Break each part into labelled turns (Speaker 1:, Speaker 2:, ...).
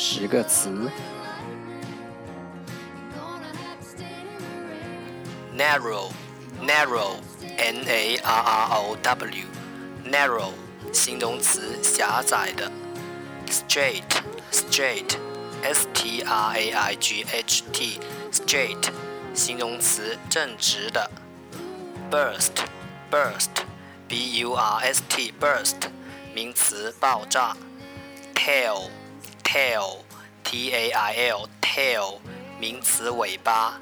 Speaker 1: 十个词：narrow，narrow，n a r r o w，narrow，形容词，狭窄的；straight，straight，s t r a i g h t，straight，形容词，正直的；burst，burst，b u r s t，burst，名词，爆炸；tail，tail。Tail, t a i l, tail, 名词尾巴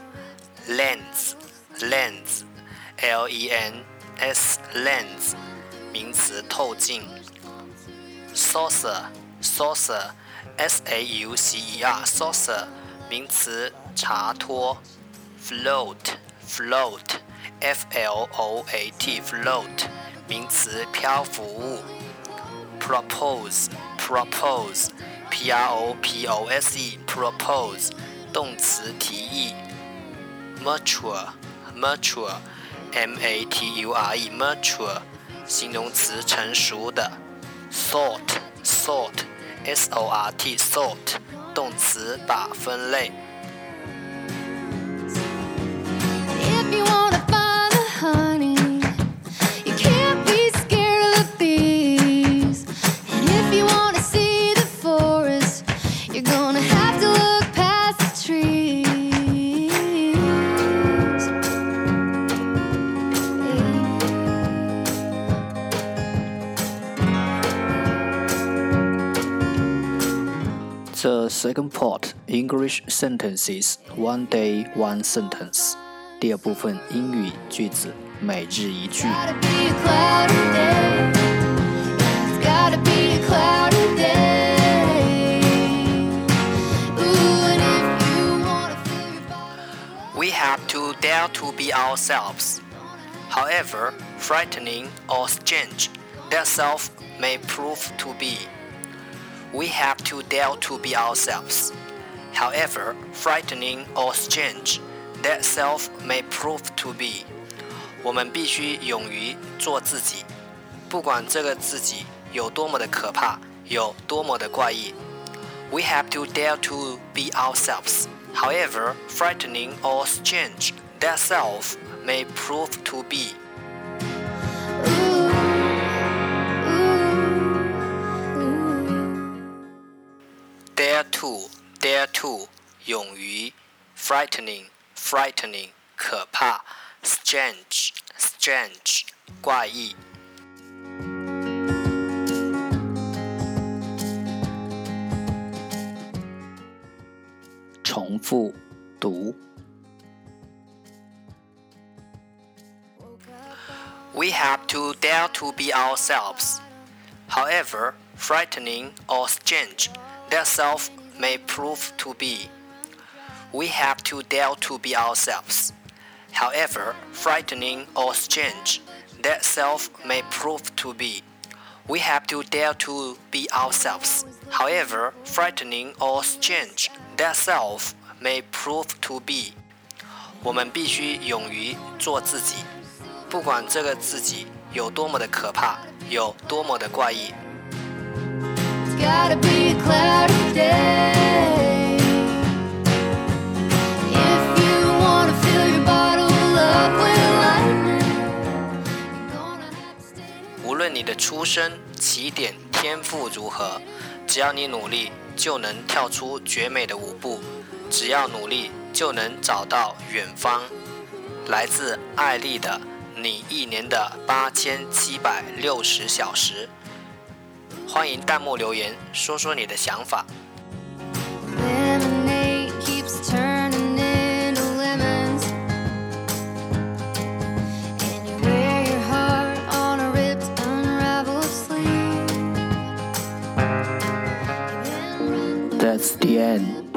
Speaker 1: ，lens lens L E N S lens 名词透镜，saucer saucer S A U C E R saucer 名词茶托，float float F L O A T float 名词漂浮物，propose propose P R O P O S E propose 动词提议，mature mature M A T U R E mature 形容词成熟的，sort sort S O R T sort 动词把分类。The second part English sentences one day one sentence。第二部分英语句子每日一句。We have to dare to be ourselves. However frightening or strange that self may prove to be we have to dare to be ourselves. However frightening or strange that self may prove to be，我们必须勇于做自己，不管这个自己有多么的可怕，有多么的怪异。We have to dare to be ourselves, however frightening or strange that self may prove to be. to dare to 勇于 frightening frightening 可怕 strange strange 怪异。重复读。We have to dare to be ourselves, however frightening or strange that self may prove to be. We have to dare to be ourselves, however frightening or strange that self may prove to be. We have to dare to be ourselves, however frightening or strange that self may prove to be. 我们必须勇于做自己，不管这个自己有多么的可怕，有多么的怪异。 无论你的出身、起点、天赋如何，只要你努力，就能跳出绝美的舞步；只要努力，就能找到远方。来自艾丽的《你一年的八千七百六十小时》。欢迎弹幕留言，说说你的想法。